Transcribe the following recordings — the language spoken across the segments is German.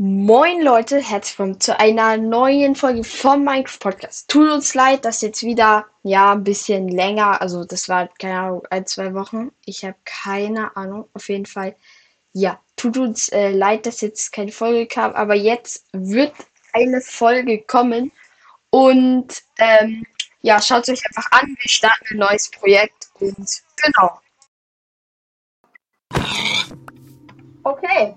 Moin Leute, herzlich willkommen zu einer neuen Folge vom Minecraft Podcast. Tut uns leid, dass jetzt wieder, ja, ein bisschen länger, also das war, keine Ahnung, ein, zwei Wochen. Ich habe keine Ahnung, auf jeden Fall. Ja, tut uns äh, leid, dass jetzt keine Folge kam, aber jetzt wird eine Folge kommen und ähm, ja, schaut es euch einfach an. Wir starten ein neues Projekt und genau. Okay.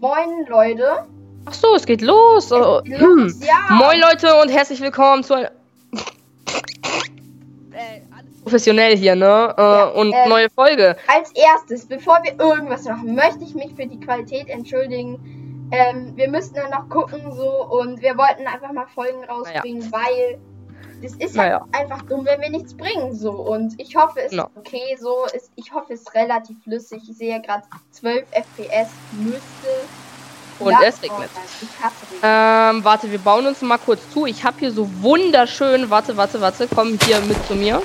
Moin Leute. Ach so, es geht los. Oh, geht hm. los, ja. Moin Leute und herzlich willkommen zu einer äh, alles professionell hier, ne? Äh, Ja, und ähm, neue Folge. Als erstes, bevor wir irgendwas machen, möchte ich mich für die Qualität entschuldigen. Ähm, wir müssten dann noch gucken so und wir wollten einfach mal Folgen rausbringen, weil das ist ja Naja. einfach dumm, wenn wir nichts bringen so und ich hoffe es No. ist okay so, ist, ich hoffe es ist relativ flüssig. Ich sehe ja gerade 12 FPS müsste. Und Ja, es regnet. Ähm, warte, wir bauen uns mal kurz zu. Ich habe hier so wunderschön. Warte, warte, warte. Komm hier mit zu mir.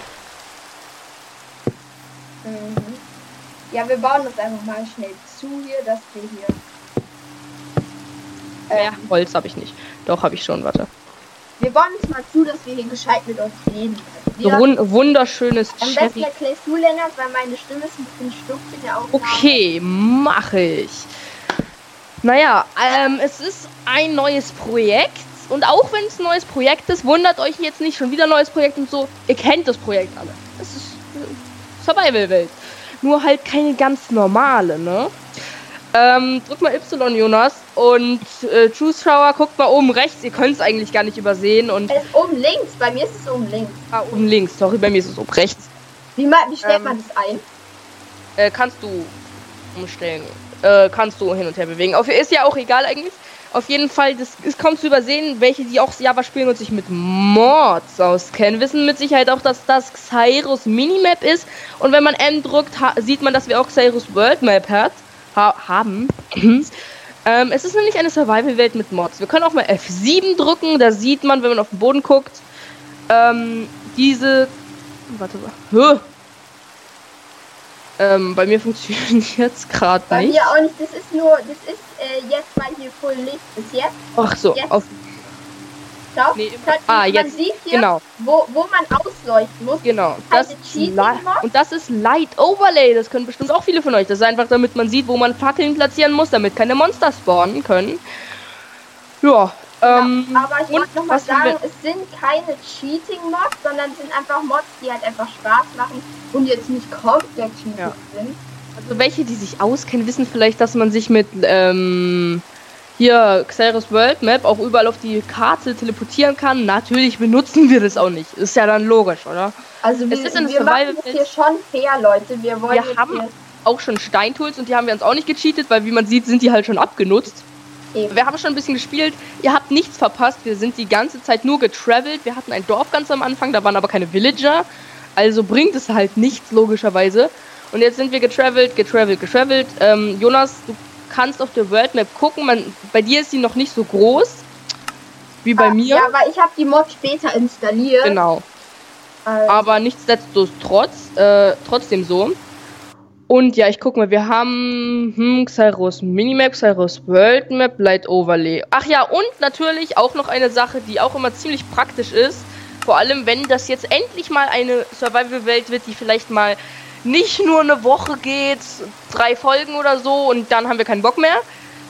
Mhm. Ja, wir bauen uns einfach mal schnell zu hier, dass wir hier. Ähm, Holz habe ich nicht. Doch, habe ich schon, warte. wir bauen uns mal zu, dass wir hier gescheit mit euch reden können. So Wir, wun wunderschönes am besten Cherry. erklärst du, Lennart, weil meine Stimme ist ein bisschen stumpf in der Aufnahme. Okay, mache ich. Naja, ähm, es ist ein neues Projekt. Und auch wenn es ein neues Projekt ist, wundert euch jetzt nicht schon wieder ein neues Projekt und so. Ihr kennt das Projekt alle. Es ist äh, Survival-Welt. Nur halt keine ganz normale, ne? Ähm, drück mal Y, Jonas. Und äh, Zuschauer, guckt mal oben rechts. Ihr könnt es eigentlich gar nicht übersehen. Und Es ist oben links, bei mir ist es oben links. ah, oben links. Sorry, bei mir ist es oben rechts. Wie, wie stellt Ähm, man das ein? Äh, kannst du umstellen. Äh, kannst du hin und her bewegen. Auf, ist ja auch egal eigentlich. Auf jeden Fall, das ist kaum zu übersehen, welche, die auch Java spielen und sich mit Mods auskennen, wissen mit Sicherheit auch, dass das Xyrus Minimap ist. Und wenn man M drückt, sieht man, dass wir auch Xyrus World Map hat, ha haben. ähm, es ist nämlich eine Survival-Welt mit Mods. Wir können auch mal F7 drücken, da sieht man, wenn man auf den Boden guckt, ähm, diese. Warte mal. Hö. Ähm, bei mir funktioniert jetzt gerade Bei nicht. mir auch nicht. Das ist nur, das ist äh, jetzt, weil hier voll Licht ist. Jetzt, Ach so, Jetzt. auf, schau. Nee, Könnt- ah, man jetzt, sieht hier, genau, wo, wo man ausleuchten muss. genau. Das und das ist Light Overlay. Das können bestimmt auch viele von euch. Das ist einfach, damit man sieht, wo man Fackeln platzieren muss, damit keine Monster spawnen können. Ja, ähm, Aber ich und wollte noch mal was haben sagen, es sind keine Cheating-Mods, sondern es sind einfach Mods, die halt einfach Spaß machen und jetzt nicht komplett cheating Ja. sind. Also welche, die sich auskennen, wissen vielleicht, dass man sich mit ähm, hier Xeris World Map auch überall auf die Karte teleportieren kann. Natürlich benutzen wir das auch nicht. Ist ja dann logisch, oder? Also wir, ist eine wir machen das hier schon fair, Leute. Wir wollen Wir haben auch schon Steintools und die haben wir uns auch nicht gecheatet, weil wie man sieht, sind die halt schon abgenutzt. Eben. Wir haben schon ein bisschen gespielt. Ihr habt nichts verpasst. Wir sind die ganze Zeit nur getravelt. Wir hatten ein Dorf ganz am Anfang, da waren aber keine Villager. Also bringt es halt nichts, logischerweise. Und jetzt sind wir getravelt, getravelt, getravelt. Ähm, Jonas, du kannst auf der World Map gucken. Man, bei dir ist sie noch nicht so groß wie bei Ah, mir. Ja, weil ich habe die Mod später installiert. Genau. Also, Aber nichtsdestotrotz, äh, trotzdem so. Und ja, ich guck mal, wir haben hm, Xyros Minimap, Xyros World Map, Light Overlay. Ach ja, und natürlich auch noch eine Sache, die auch immer ziemlich praktisch ist. Vor allem, wenn das jetzt endlich mal eine Survival-Welt wird, die vielleicht mal nicht nur eine Woche geht, drei Folgen oder so und dann haben wir keinen Bock mehr.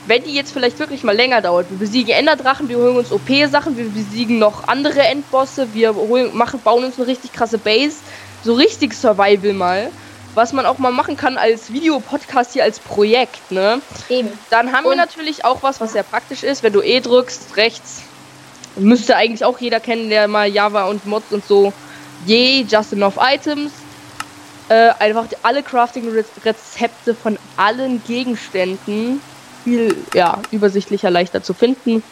Wenn die jetzt vielleicht wirklich mal länger dauert, wir besiegen Enderdrachen, wir holen uns OP-Sachen, wir besiegen noch andere Endbosse, wir holen, machen, bauen uns eine richtig krasse Base, so richtig Survival mal, was man auch mal machen kann als Videopodcast hier als Projekt, ne? eben. Dann haben wir Und- natürlich auch was, was sehr praktisch ist, wenn du E drückst, rechts, müsste eigentlich auch jeder kennen, der mal Java und Mods und so, je, just enough items, äh, einfach die- alle Crafting-Rezepte von allen Gegenständen viel, ja, übersichtlicher, leichter zu finden.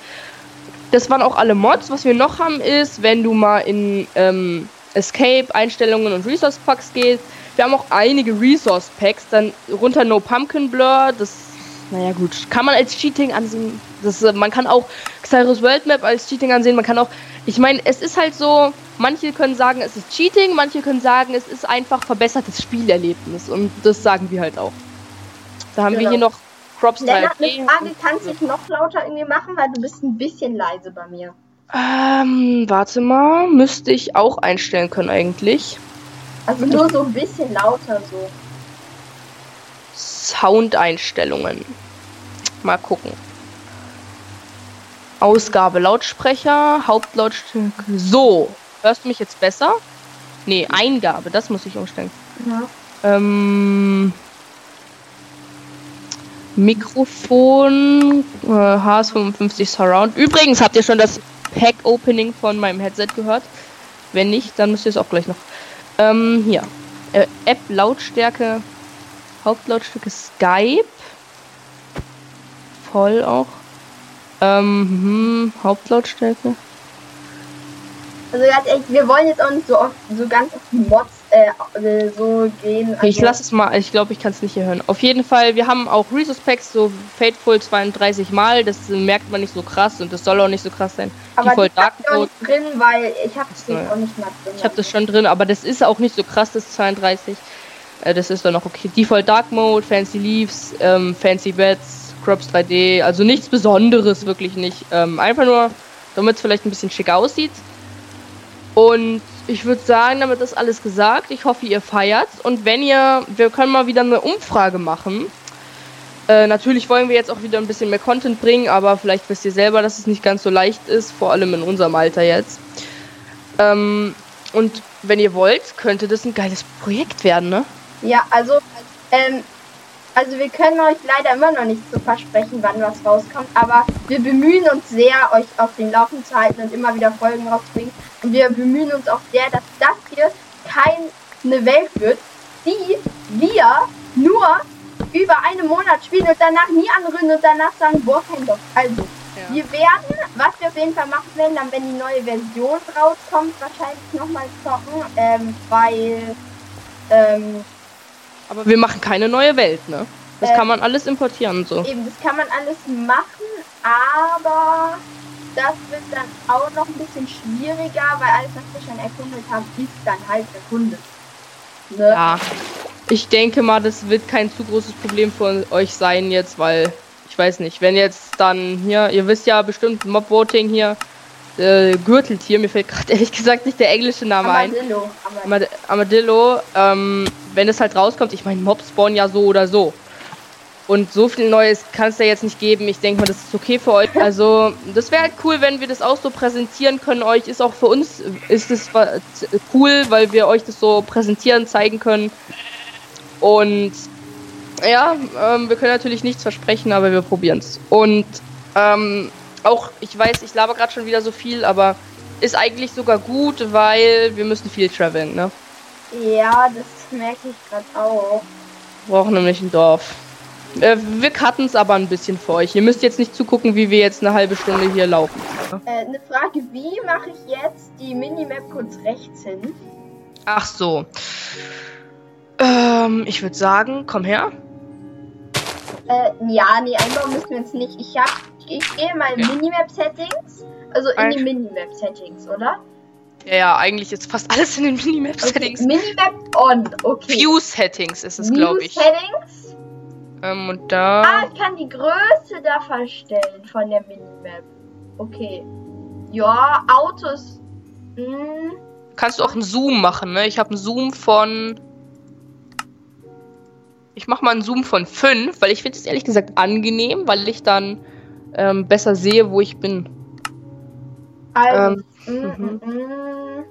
Das waren auch alle Mods. Was wir noch haben ist, wenn du mal in ähm, Escape, Einstellungen und Resource Packs gehst, wir haben auch einige Resource Packs, dann runter No Pumpkin Blur, das, naja gut, kann man als Cheating ansehen. Das, äh, man kann auch Xyrus World Map als Cheating ansehen, man kann auch, ich meine, es ist halt so, manche können sagen, es ist Cheating, manche können sagen, es ist einfach verbessertes Spielerlebnis und das sagen wir halt auch. Da haben wir Genau. hier noch Crops Lennart, 3D. eine Frage, kannst du dich noch lauter irgendwie machen, weil du bist ein bisschen leise bei mir. Ähm, warte mal, müsste ich auch einstellen können eigentlich. Also nur so ein bisschen lauter so. Soundeinstellungen. Mal gucken. Ausgabe Lautsprecher, Hauptlautstärke. So, hörst du mich jetzt besser? Nee, Eingabe, das muss ich umstellen. Ja. Ähm, Mikrofon, äh, HS55 Surround. Übrigens habt ihr schon das Pack-Opening von meinem Headset gehört. Wenn nicht, dann müsst ihr es auch gleich noch. Ähm, hier. Äh, App Lautstärke, Hauptlautstärke Skype. Voll auch. Ähm, hm, Hauptlautstärke. Also ganz ehrlich, wir wollen jetzt auch nicht so oft, so ganz die Mods äh, äh, so gehen. Okay, ich Also, lasse es mal, ich glaube, ich kann es nicht hier hören. Auf jeden Fall, wir haben auch Resource Packs, so Fateful 32 Mal, das merkt man nicht so krass und das soll auch nicht so krass sein. aber die hab Dark ich nicht drin, weil ich habe neu. auch nicht mal drin. ich habe das schon drin, aber das ist auch nicht so krass, das 32. Äh, das ist dann noch okay. Default Dark Mode, Fancy Leaves, ähm, Fancy Beds, Crops 3D, also nichts Besonderes, wirklich nicht. Ähm, einfach nur, damit es vielleicht ein bisschen schick aussieht. Und ich würde sagen, damit ist alles gesagt. Ich hoffe, ihr feiert. Und wenn ihr, wir können mal wieder eine Umfrage machen. Äh, natürlich wollen wir jetzt auch wieder ein bisschen mehr Content bringen, aber vielleicht wisst ihr selber, dass es nicht ganz so leicht ist, vor allem in unserem Alter jetzt. Ähm, und wenn ihr wollt, könnte das ein geiles Projekt werden, ne? Ja, also, ähm, also wir können euch leider immer noch nicht so versprechen, wann was rauskommt, aber wir bemühen uns sehr, euch auf den Laufen zu halten und immer wieder Folgen rauszubringen. Und wir bemühen uns auch sehr, dass das hier keine Welt wird, die wir nur über einen Monat spielen und danach nie anrühren und danach sagen, boah, kein Bock. Also, wir werden, was wir auf jeden Fall machen werden, dann wenn die neue Version rauskommt, wahrscheinlich nochmal zocken, ähm, weil, ähm, Aber wir machen keine neue Welt, ne? Das Äh, kann man alles importieren und so. Eben, das kann man alles machen, aber das wird dann auch noch ein bisschen schwieriger, weil alles, was wir schon erkundet haben, ist dann halt erkundet. Ne? Ja. Ich denke mal, das wird kein zu großes Problem für euch sein jetzt, weil ich weiß nicht, wenn jetzt dann hier, ihr wisst ja bestimmt Mob-Voting hier, äh, Gürteltier, mir fällt gerade ehrlich gesagt nicht der englische Name ein. Armadillo. aber Amad Armadillo, ähm, wenn es halt rauskommt, ich meine, Mobs spawnen ja so oder so. Und so viel Neues kann es ja jetzt nicht geben. Ich denke mal, das ist okay für euch. Also, das wäre halt cool, wenn wir das auch so präsentieren können. Euch ist auch für uns ist es cool, weil wir euch das so präsentieren, zeigen können. Und ja, ähm, wir können natürlich nichts versprechen, aber wir probieren es. Und ähm, auch, ich weiß, ich laber gerade schon wieder so viel, aber ist eigentlich sogar gut, weil wir müssen viel traveln, ne? Ja, das merke ich gerade auch. Wir brauchen nämlich ein Dorf. Äh, wir cutten es aber ein bisschen für euch. Ihr müsst jetzt nicht zugucken, wie wir jetzt eine halbe Stunde hier laufen. Äh, eine Frage, wie mache ich jetzt die Minimap kurz rechts hin? Ach so. Ähm, ich würde sagen, komm her. Äh, ja, nee, einbauen müssen wir jetzt nicht. Ich hab, ich gehe mal in Ja. Minimap-Settings. Also in die Ein- Minimap-Settings, oder? Ja, ja, eigentlich ist fast alles in den Minimap-Settings. Okay, Minimap on, okay. View-Settings ist es, glaube ich. Settings. Ähm, und da. Ah, ich kann die Größe da verstellen von der Minimap. Okay. Ja, Autos. Hm, Kannst du auch einen Zoom machen, ne? Ich habe einen Zoom von. Ich mache mal einen Zoom von 5, weil ich finde es ehrlich gesagt angenehm, weil ich dann ähm, besser sehe, wo ich bin. also. Ähm, mm, mhm. mm, mm.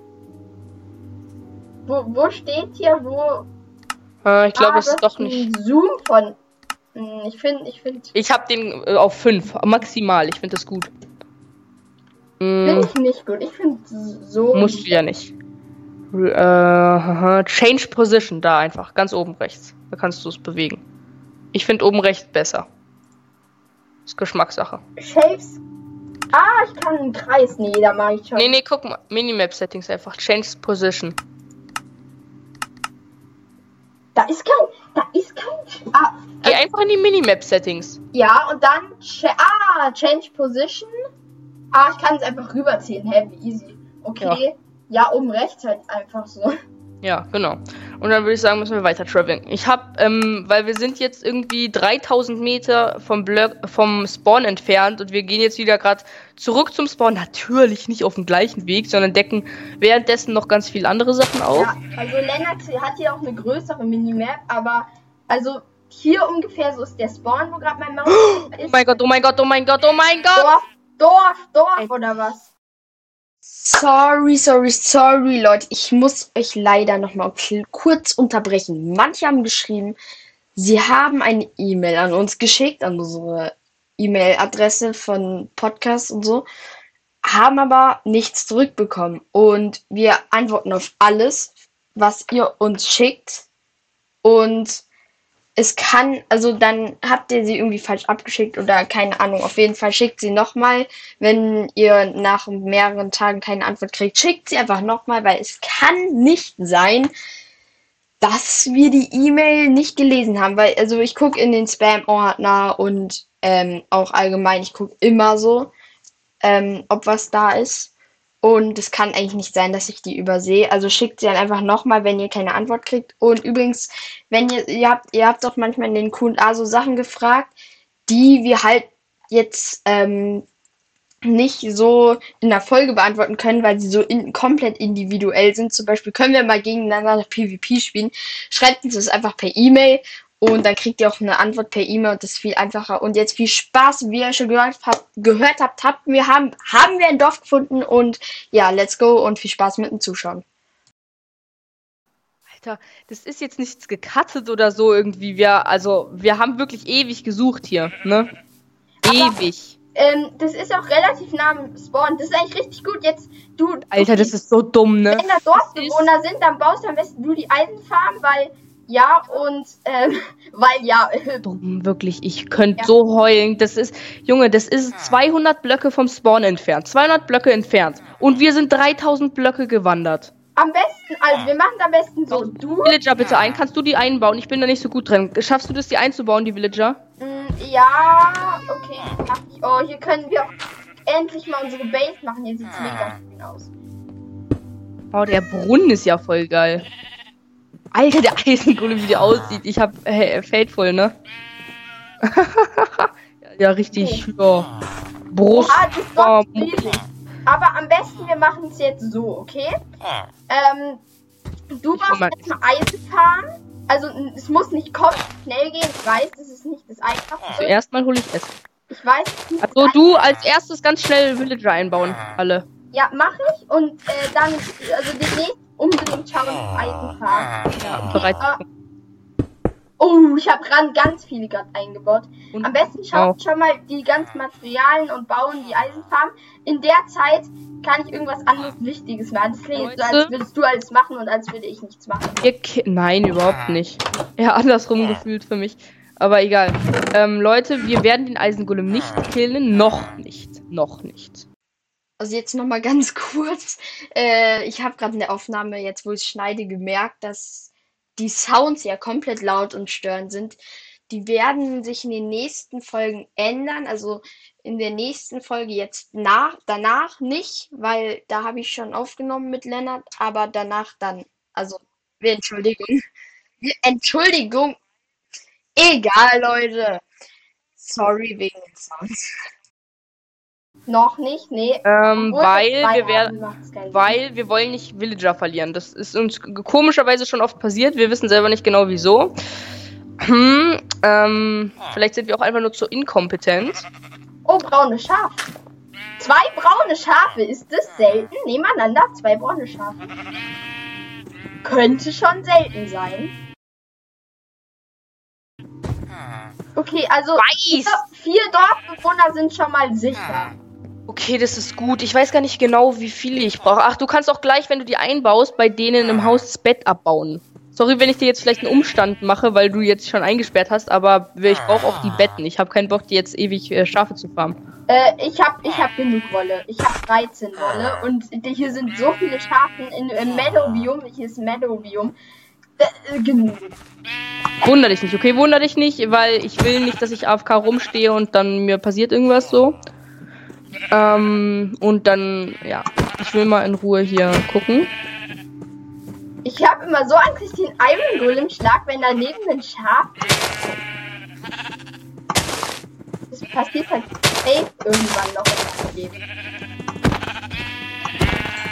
Wo, wo steht hier, wo. Äh, ich glaube, ah, es ist doch nicht. Zoom von. Hm, Ich finde, ich finde. Ich habe den äh, auf 5, maximal. Ich finde das gut. Mm, Finde ich nicht gut. Ich finde so. musst du ja nicht. Äh, change Position, da einfach, ganz oben rechts. Da kannst du es bewegen. Ich finde oben rechts besser. Ist Geschmackssache. Shapes. Ah, ich kann einen Kreis. Nee, da mache ich schon. Nee, nee, guck mal. Minimap Settings einfach. Change Position. Da ist kein. Da ist kein. Ah, Geh einfach in die Minimap Settings. ja, und dann. Ah, Change Position. Ah, ich kann es einfach rüberziehen. Hä, wie easy. Okay. Ja. oben rechts halt einfach so. Ja, genau. Und dann würde ich sagen, müssen wir weiter traveln. Ich habe, ähm, weil wir sind jetzt irgendwie 3000 Meter vom, Blöck, vom Spawn entfernt und wir gehen jetzt wieder gerade zurück zum Spawn. Natürlich nicht auf dem gleichen Weg, sondern decken währenddessen noch ganz viele andere Sachen auf. Ja, also Lennart hat hier auch eine größere Minimap, aber also hier ungefähr so ist der Spawn, wo gerade mein Maus ist. Oh mein Gott, oh mein Gott, oh mein Gott, oh mein Gott! Dorf, Dorf, Dorf oder was? Sorry, sorry, sorry, Leute. Ich muss euch leider nochmal kurz unterbrechen. Manche haben geschrieben, sie haben eine E-Mail an uns geschickt, an unsere E-Mail-Adresse von Podcast und so, haben aber nichts zurückbekommen. Und wir antworten auf alles, was ihr uns schickt. Und es kann, also dann habt ihr sie irgendwie falsch abgeschickt oder keine Ahnung. Auf jeden Fall schickt sie nochmal. Wenn ihr nach mehreren Tagen keine Antwort kriegt, schickt sie einfach nochmal, weil es kann nicht sein, dass wir die E-Mail nicht gelesen haben. Weil, also ich gucke in den Spam-Ordner und ähm, auch allgemein, ich gucke immer so, ähm, ob was da ist. Und es kann eigentlich nicht sein, dass ich die übersehe. Also schickt sie dann einfach nochmal, wenn ihr keine Antwort kriegt. Und übrigens, wenn ihr, ihr habt, ihr habt doch manchmal in den QA so Sachen gefragt, die wir halt jetzt ähm, nicht so in der Folge beantworten können, weil sie so in, komplett individuell sind. Zum Beispiel können wir mal gegeneinander PvP spielen. Schreibt uns das einfach per E-Mail und dann kriegt ihr auch eine Antwort per E-Mail und das ist viel einfacher. Und jetzt viel Spaß, wie ihr schon gehört habt, gehört habt, habt wir haben, haben wir ein Dorf gefunden und ja, let's go und viel Spaß mit dem Zuschauen. Alter, das ist jetzt nichts gecuttet oder so irgendwie. Wir, also, wir haben wirklich ewig gesucht hier, ne? Ewig. Ähm, das ist auch relativ nah am Spawn. Das ist eigentlich richtig gut. Jetzt, du. Alter, das ist so dumm, ne? Wenn da Dorfbewohner sind, dann baust du am besten du die Eisenfarm, weil ja, und ähm, weil ja. Wirklich, ich könnte ja. so heulen. Das ist, Junge, das ist 200 Blöcke vom Spawn entfernt. 200 Blöcke entfernt. Und wir sind 3000 Blöcke gewandert. Am besten, also wir machen am besten so. Du. Villager bitte ein. Kannst du die einbauen? Ich bin da nicht so gut drin. Schaffst du das, die einzubauen, die Villager? Mm, ja, okay. Oh, hier können wir endlich mal unsere Base machen. Hier sieht's mega schön aus. Oh, der Brunnen ist ja voll geil. Alter, der Eisengolem, wie der aussieht. Ich hab äh, Fateful, ne? ja, richtig. Ja. Brust. Ist riesig. Aber am besten, wir machen es jetzt so, okay? Ähm, du machst jetzt mal Eisenfarm. Also, es muss nicht komplett schnell gehen. Ich weiß, das ist nicht das Einfachste. Zuerst mal hole ich es. Ich weiß. Also, du als erstes ganz schnell Villager einbauen. Alle. Ja, mach ich. Und äh, dann, also demnächst unbedingt schauen auf Eisenfarm. Ja, bereit. Okay, Oh, ich habe ran ganz viele gerade eingebaut. Und Am besten schaut schon mal die ganzen Materialien und bauen die Eisenfarm. In der Zeit kann ich irgendwas anderes Wichtiges machen. Das klingt so, als würdest du alles machen und als würde ich nichts machen. Nein, überhaupt nicht. Ja, andersrum gefühlt für mich. Aber egal. Ähm, Leute, wir werden den Eisengolem nicht killen. Noch nicht. Noch nicht. Also jetzt noch mal ganz kurz. Äh, ich habe gerade in der Aufnahme, jetzt wo ich schneide, gemerkt, dass die Sounds ja komplett laut und störend sind. Die werden sich in den nächsten Folgen ändern. Also in der nächsten Folge jetzt nach, danach nicht, weil da habe ich schon aufgenommen mit Lennart, aber danach dann. Also, Entschuldigung. Entschuldigung. Egal, Leute. Sorry wegen den Sounds. Noch nicht, nee. Ähm, weil wir werden, weil wir wollen nicht Villager verlieren. Das ist uns komischerweise schon oft passiert. Wir wissen selber nicht genau wieso. Hm, ähm, vielleicht sind wir auch einfach nur zu inkompetent. Oh, braune Schafe. Zwei braune Schafe, ist das selten? Nebeneinander zwei braune Schafe. Könnte schon selten sein. Okay, also Weiß. vier Dorfbewohner sind schon mal sicher. Okay, das ist gut. Ich weiß gar nicht genau, wie viele ich brauche. Ach, du kannst auch gleich, wenn du die einbaust, bei denen im Haus das Bett abbauen. Sorry, wenn ich dir jetzt vielleicht einen Umstand mache, weil du jetzt schon eingesperrt hast, aber ich brauche auch die Betten. Ich habe keinen Bock, die jetzt ewig äh, Schafe zu farmen. Äh, ich habe ich hab genug Wolle. Ich habe 13 Wolle und hier sind so viele Schafe in, im Meadow-Biom. Hier ist Meadow-Biom. Äh, genug. Wunder dich nicht, okay? Wunder dich nicht, weil ich will nicht, dass ich AFK rumstehe und dann mir passiert irgendwas so. Ähm, und dann, ja, ich will mal in Ruhe hier gucken. Ich habe immer so Angst, dass den Iron Golem schlag, wenn daneben ein Schaf. Das passiert halt safe irgendwann noch in meinem Leben.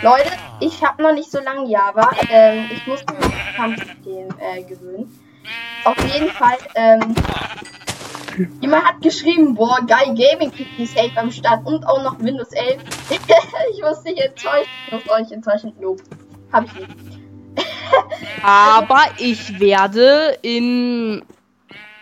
Leute, ich habe noch nicht so lange Java. Ähm, ich muss mich auf das Kampfsystem äh, gewöhnen. Auf jeden Fall, ähm, jemand hat geschrieben, boah, geil, Gaming PC safe am Start und auch noch Windows 11. ich muss dich enttäuschen, ich muss euch enttäuschen. Nope. Hab ich nicht. Aber ich werde in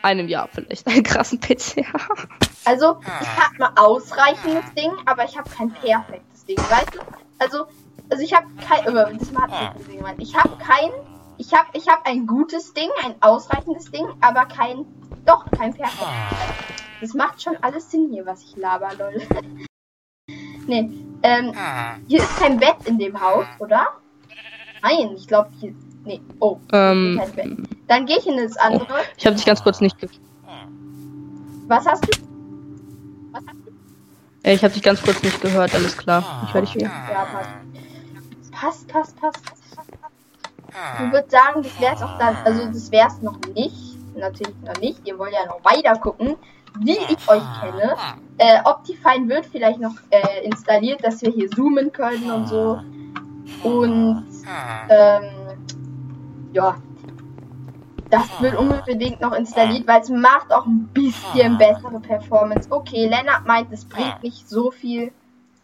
einem Jahr vielleicht einen krassen PC haben. Also, ich habe ein ausreichendes Ding, aber ich habe kein perfektes Ding, weißt du? Also, also ich habe kein, äh, das hat ich gemeint. Ich habe kein, ich habe, ich habe ein gutes Ding, ein ausreichendes Ding, aber kein, doch kein perfektes. Das macht schon alles Sinn hier, was ich laber, lol. nee, ähm, hier ist kein Bett in dem Haus, oder? Nein, ich glaube hier, nee, oh, Ähm, kein Bett. Dann gehe ich in das andere. ich habe dich ganz kurz nicht ge Was hast du? Was hast du? äh, Ich habe dich ganz kurz nicht gehört, alles klar. Ich höre dich wieder. Ja, passt. Passt, passt, passt. passt. Ich würde sagen, das wäre es auch dann. Also, das wäre es noch nicht. Natürlich noch nicht. Ihr wollt ja noch weiter gucken, wie ich euch kenne. Äh, Optifine wird vielleicht noch äh, installiert, dass wir hier zoomen können und so. Und, ähm, ja. Das wird unbedingt noch installiert, weil es macht auch ein bisschen bessere Performance. Okay, Lennart meint, es bringt nicht so viel,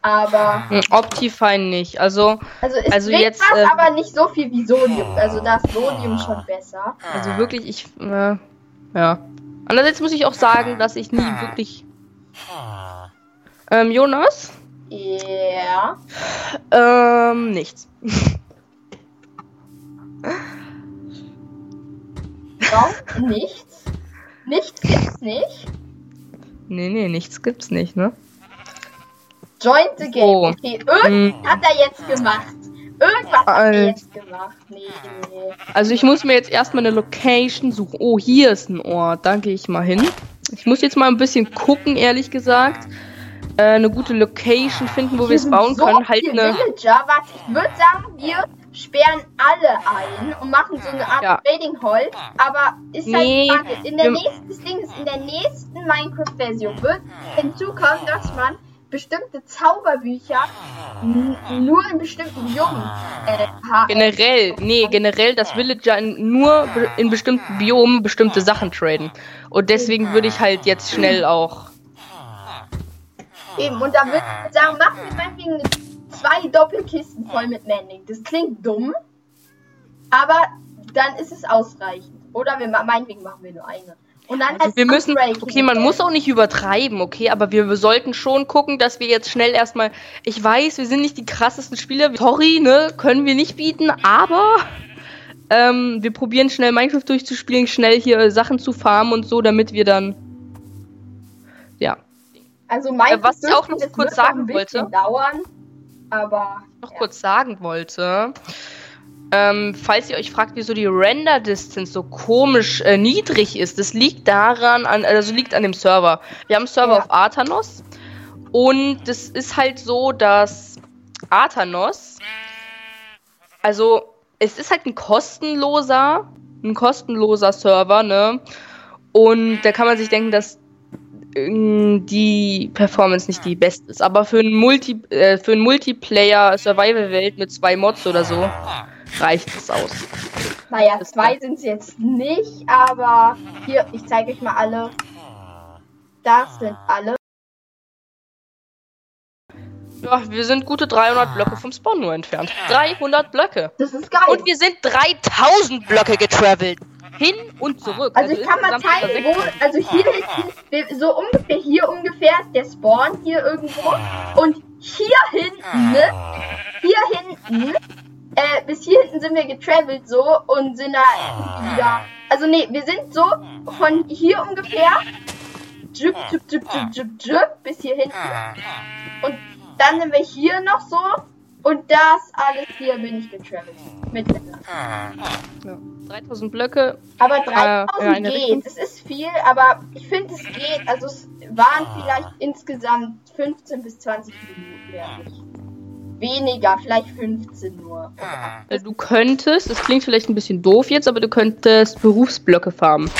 aber Hm, Optifine nicht. Also, also es Also jetzt, was, ähm, aber nicht so viel wie Sodium. Also da ist Sodium schon besser. also wirklich, ich, äh, ja. Andererseits muss ich auch sagen, dass ich nie wirklich. Ähm, Jonas? Ja. Ähm, nichts. Warum nichts? Nichts gibt's nicht. Nee, nee, nichts gibt's nicht, ne? Join the game. So. Okay, irgendwas Hm. hat er jetzt gemacht. Irgendwas hat er Alter. jetzt gemacht. Nee, nee. Also ich muss mir jetzt erstmal eine Location suchen. Oh, hier ist ein Ort. Da gehe ich mal hin. Ich muss jetzt mal ein bisschen gucken, ehrlich gesagt. Äh, eine gute Location finden, wo wir es bauen so können. Halt eine. Villager. Warte, ich würde sagen, wir sperren alle ein und machen so eine Art Ja. Trading Hall. Aber ist halt Nee, Frage, in der nächsten, das Ding ist, in der nächsten Minecraft-Version wird hinzukommen, dass man bestimmte Zauberbücher nur in bestimmten Biomen äh, Generell, nee, generell, dass Villager in, nur in bestimmten Biomen bestimmte Sachen traden. Und deswegen würde ich halt jetzt schnell auch. Eben, und da würde ich sagen, machen wir meinetwegen eine- zwei Doppelkisten voll mit Mending. Das klingt dumm, aber dann ist es ausreichend. Oder wir meinetwegen machen wir nur eine. Und dann Also als wir müssen, okay, man muss auch nicht übertreiben, okay, aber wir sollten schon gucken, dass wir jetzt schnell erstmal, ich weiß, wir sind nicht die krassesten Spieler, sorry, ne, können wir nicht bieten, aber ähm, wir probieren schnell Minecraft durchzuspielen, schnell hier Sachen zu farmen und so, damit wir dann, ja, Also Äh, was ich auch noch kurz sagen wollte. dauern, aber noch ja. kurz sagen wollte. Ähm, falls ihr euch fragt, wieso die Render Distance so komisch äh, niedrig ist, das liegt daran, an, also liegt an dem Server. Wir haben einen Server Ja. auf Arthanos und das ist halt so, dass Arthanos, also es ist halt ein kostenloser, ein kostenloser Server, ne? Und da kann man sich denken, dass ähm, die Performance nicht die beste ist. Aber für ein Multi, äh, für ein Multiplayer Survival Welt mit zwei Mods oder so reicht es aus. Naja, Das zwei sind es jetzt nicht, aber hier, ich zeige euch mal alle. Das sind alle. Ja, wir sind gute 300 Blöcke vom Spawn nur entfernt. 300 Blöcke. Das ist geil. Und wir sind 3000 Blöcke getravelt. Hin und zurück. Also ich kann mal zeigen, wo, also hier hinten, so ungefähr hier ungefähr ist der Spawn hier irgendwo. Und hier hinten, ne? Hier hinten, äh, bis hier hinten sind wir getravelt so und sind da wieder. Also nee, wir sind so von hier ungefähr, jup, jup, jup, jup, jup, jup, bis hier hinten. Und dann sind wir hier noch so. Und das alles hier bin ich getravelt. Mit. Ja. 3000 Blöcke. Aber Äh, ja, 3000 eine Richtung. geht. Es ist viel, aber ich finde, es geht. Also es waren vielleicht insgesamt 15 bis 20 Minuten. Nicht, weniger, vielleicht 15 nur. Äh, Du könntest, das klingt vielleicht ein bisschen doof jetzt, aber du könntest Berufsblöcke farmen.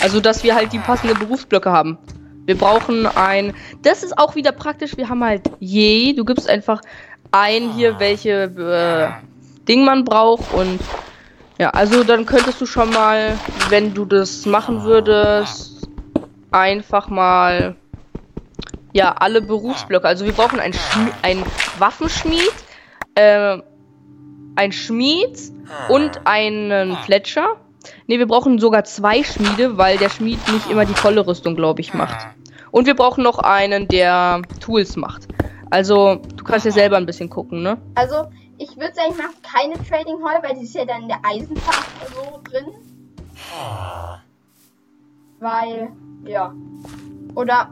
Also, dass wir halt die passenden Berufsblöcke haben. Wir brauchen ein. Das ist auch wieder praktisch. Wir haben halt je. Du gibst einfach ein hier, welche äh, Ding man braucht und ja, also dann könntest du schon mal, wenn du das machen würdest, einfach mal ja alle Berufsblöcke. Also wir brauchen ein, Schmi ein Waffenschmied, äh, ein Schmied und einen Fletcher. Ne, wir brauchen sogar zwei Schmiede, weil der Schmied nicht immer die volle Rüstung, glaube ich, macht. Und wir brauchen noch einen, der Tools macht. Also, du kannst ja selber ein bisschen gucken, ne? Also, ich würde sagen, ich mache keine Trading Hall, weil die ist ja dann in der Eisenfahrt so drin. Weil, ja. Oder,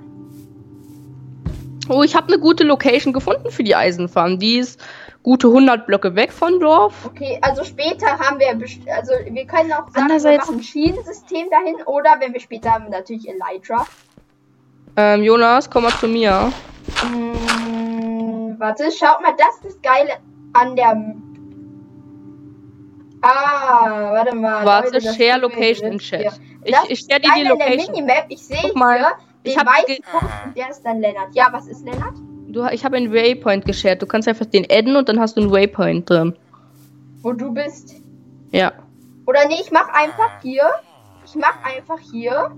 Oh, ich habe eine gute Location gefunden für die Eisenfarm. Die ist gute 100 Blöcke weg von Dorf. okay, also später haben wir, also wir können auch sagen, wir Andererseits- machen ein Schienensystem dahin oder wenn wir später haben, natürlich Elytra. Ähm, Jonas, komm mal zu mir. Hm, warte, schaut mal, das ist das Geile an der. Ah, warte mal. Warte, Leute, share Location im Chat. hier. Ich, ich share dir die Location. Minimap, ich sehe hier ich den hab weißen ge- Punkt und der ist dann Lennart. Ja, was ist Lennart? Du, ich habe einen Waypoint geshared. Du kannst einfach den adden und dann hast du einen Waypoint drin. Wo du bist. Ja. Oder nee, ich mach einfach hier. Ich mach einfach hier.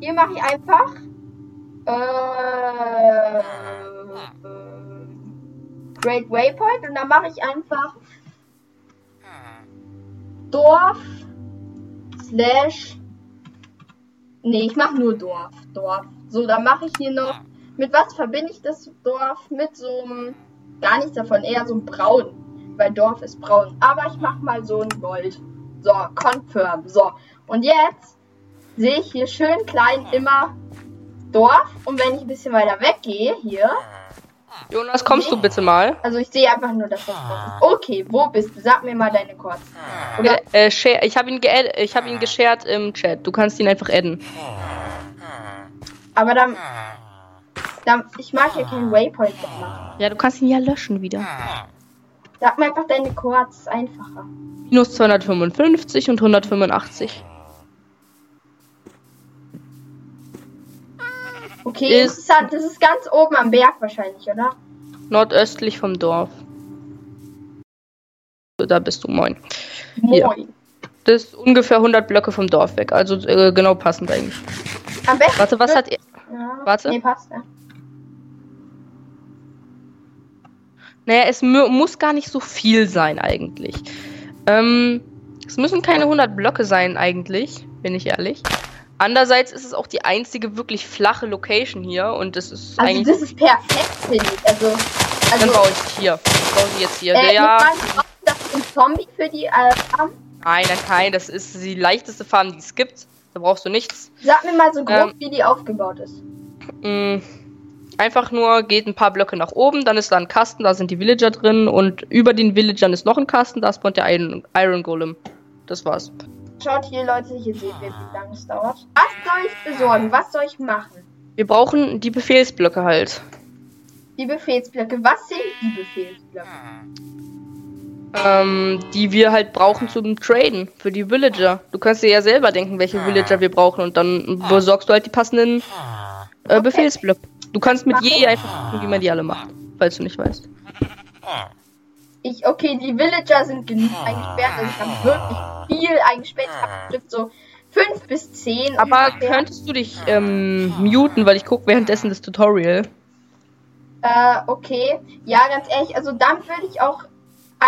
Hier mache ich einfach. Äh, Great Waypoint und dann mache ich einfach Dorf slash. Nee, ich mache nur Dorf. Dorf. So, dann mache ich hier noch. Mit was verbinde ich das Dorf? Mit so einem. Gar nichts davon, eher so ein Braun. Weil Dorf ist braun. Aber ich mach mal so ein Gold. So, confirm. So. Und jetzt sehe ich hier schön klein immer Dorf. Und wenn ich ein bisschen weiter weggehe, hier. Jonas, kommst du bitte mal? Also ich sehe einfach nur, dass das Dorf ist. Okay, wo bist du? Sag mir mal deine Codes. Oder Äh, share, ich habe ihn, ich hab ihn geshared im Chat. Du kannst ihn einfach adden. Aber dann. dann ich mag hier keinen Waypoint machen. Ja, du kannst ihn ja löschen wieder. Sag mir einfach deine Codes, ist einfacher. Minus 255 und 185. Okay, Ist- interessant. Das ist ganz oben am Berg wahrscheinlich, oder? Nordöstlich vom Dorf. Da bist du, moin. Moin. Ja. Das ist ungefähr 100 Blöcke vom Dorf weg. Also äh, genau passend eigentlich. Am besten. Warte, was hat ihr. Ja. Warte. Nee, passt ja. Naja, es mu muss gar nicht so viel sein eigentlich. Ähm, es müssen keine 100 Blöcke sein eigentlich, bin ich ehrlich. Andererseits ist es auch die einzige wirklich flache Location hier und das ist Also eigentlich. das ist perfekt, finde ich. Also. Dann Also. baue ich hier. Ich baue die jetzt hier. Äh, ja, muss das ein Zombie für die äh, Farm? nein, nein, nein, das ist die leichteste Farm, die es gibt. Da brauchst du nichts. Sag mir mal so grob, Ähm. wie die aufgebaut ist. Mm, Einfach nur geht ein paar Blöcke nach oben, dann ist da ein Kasten, da sind die Villager drin und über den Villagern ist noch ein Kasten, da spawnt der Iron, Iron Golem. Das war's. Schaut hier, Leute, hier seht ihr, wie lange es dauert. Was soll ich besorgen? Was soll ich machen? Wir brauchen die Befehlsblöcke halt. Die Befehlsblöcke. Was sind die Befehlsblöcke? Ähm, die wir halt brauchen zum Traden für die Villager. Du kannst dir ja selber denken, welche Villager wir brauchen und dann besorgst du halt die passenden äh, Befehlsblöcke. Du kannst mit je einfach gucken, wie man die alle macht, falls du nicht weißt. Ich, okay, die Villager sind genug eingesperrt. Also ich habe wirklich viel eingesperrt. Bestimmt so fünf bis zehn. Aber ungefähr. könntest du dich ähm, muten, weil ich gucke währenddessen das Tutorial. Äh, okay. Ja, ganz ehrlich, also dann würde ich auch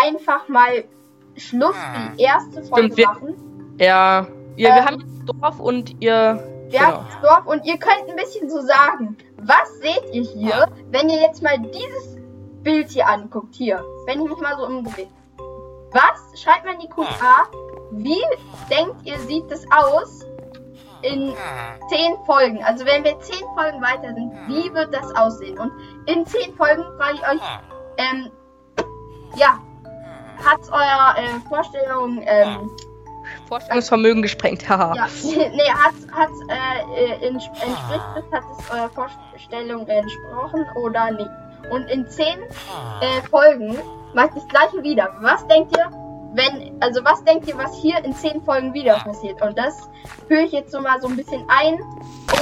einfach mal Schluss für die erste Folge Stimmt, wir- machen. Ja, ja Ähm. wir haben jetzt Dorf und ihr. Wir Genau. haben das Dorf und ihr könnt ein bisschen so sagen, was seht ihr hier, wenn ihr jetzt mal dieses Bild hier anguckt, hier, wenn ich mich mal so umdrehe. Was, schreibt mal in die QA, wie denkt ihr, sieht das aus in zehn Folgen? Also wenn wir zehn Folgen weiter sind, wie wird das aussehen? Und in zehn Folgen frage ich euch, ähm, ja, hat's euer äh, Vorstellung, ähm, Vorstellungsvermögen gesprengt, haha. ja, nee, hat, hat, äh, äh, ents- entspricht es, hat es eurer Vorstellung entsprochen oder nicht? Und in zehn äh, Folgen mache ich das gleiche wieder. Was denkt ihr, wenn, also was denkt ihr, was hier in zehn Folgen wieder passiert? Und das führe ich jetzt so mal so ein bisschen ein.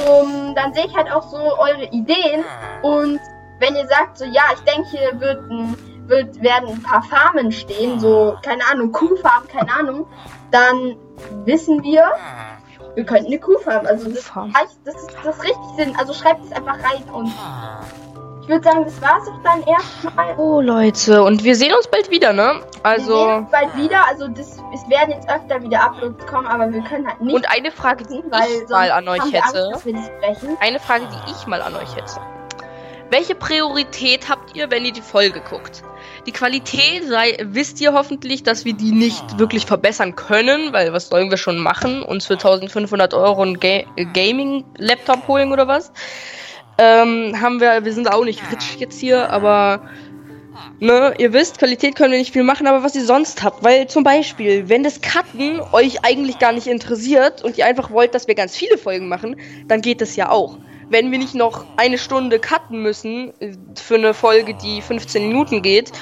Um, dann sehe ich halt auch so eure Ideen. Und wenn ihr sagt, so ja, ich denke, hier wird ein, wird, werden ein paar Farmen stehen, so, keine Ahnung, Kuhfarmen, keine Ahnung, dann wissen wir, wir könnten eine Kuhfarm. Also das, Kuhfarm. heißt, das ist das richtig Sinn. Also schreibt es einfach rein und ich würde sagen, das war's auch dann erstmal. Oh Leute, und wir sehen uns bald wieder, ne? Wir sehen Also. uns bald wieder. Also das, es werden jetzt öfter wieder Uploads kommen, aber wir können halt nicht. Und eine Frage, die weil ich mal an euch hätte. Angst. Eine Frage, die ich mal an euch hätte. Welche Priorität habt ihr, wenn ihr die Folge guckt? Die Qualität sei, wisst ihr hoffentlich, dass wir die nicht wirklich verbessern können, weil was sollen wir schon machen? Uns für 1500 Euro ein Ga Gaming-Laptop holen oder was? Ähm, haben wir, wir sind auch nicht rich jetzt hier, aber ne, ihr wisst, Qualität können wir nicht viel machen, aber was ihr sonst habt, weil zum Beispiel, wenn das Cutten euch eigentlich gar nicht interessiert und ihr einfach wollt, dass wir ganz viele Folgen machen, dann geht das ja auch. Wenn wir nicht noch eine Stunde cutten müssen äh, für eine Folge, die 15 Minuten geht,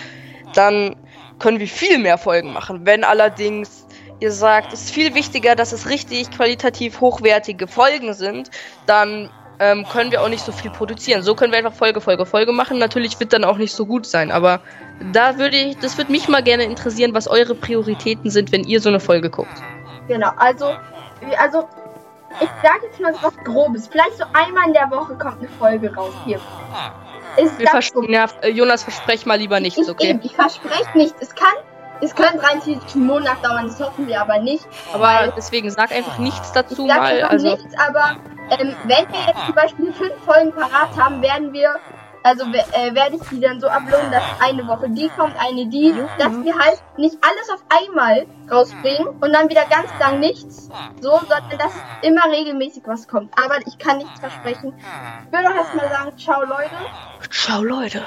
dann können wir viel mehr Folgen machen. Wenn allerdings ihr sagt, es ist viel wichtiger, dass es richtig qualitativ hochwertige Folgen sind, dann ähm, können wir auch nicht so viel produzieren. So können wir einfach Folge, Folge, Folge machen. Natürlich wird dann auch nicht so gut sein, aber da würde ich, das würde mich mal gerne interessieren, was eure Prioritäten sind, wenn ihr so eine Folge guckt. Genau, also, also ich sage jetzt mal so was Grobes. Vielleicht so einmal in der Woche kommt eine Folge raus hier. Ist Wir ganz vers ja, Jonas, versprech mal lieber nichts, ich, okay? Eben, ich verspreche nichts. Es kann, es könnte rein theoretisch einen Monat dauern, das hoffen wir aber nicht. Aber deswegen sag einfach nichts dazu Ich sage mal. Also, nichts, aber ähm, wenn wir jetzt zum Beispiel fünf Folgen parat haben, werden wir, also äh, werde ich die dann so uploaden, dass eine Woche die kommt, eine die, dass wir halt nicht alles auf einmal rausbringen und dann wieder ganz lang nichts, so, sondern dass immer regelmäßig was kommt. Aber ich kann nichts versprechen. Ich würde auch erstmal sagen, ciao Leute. ciao Leute.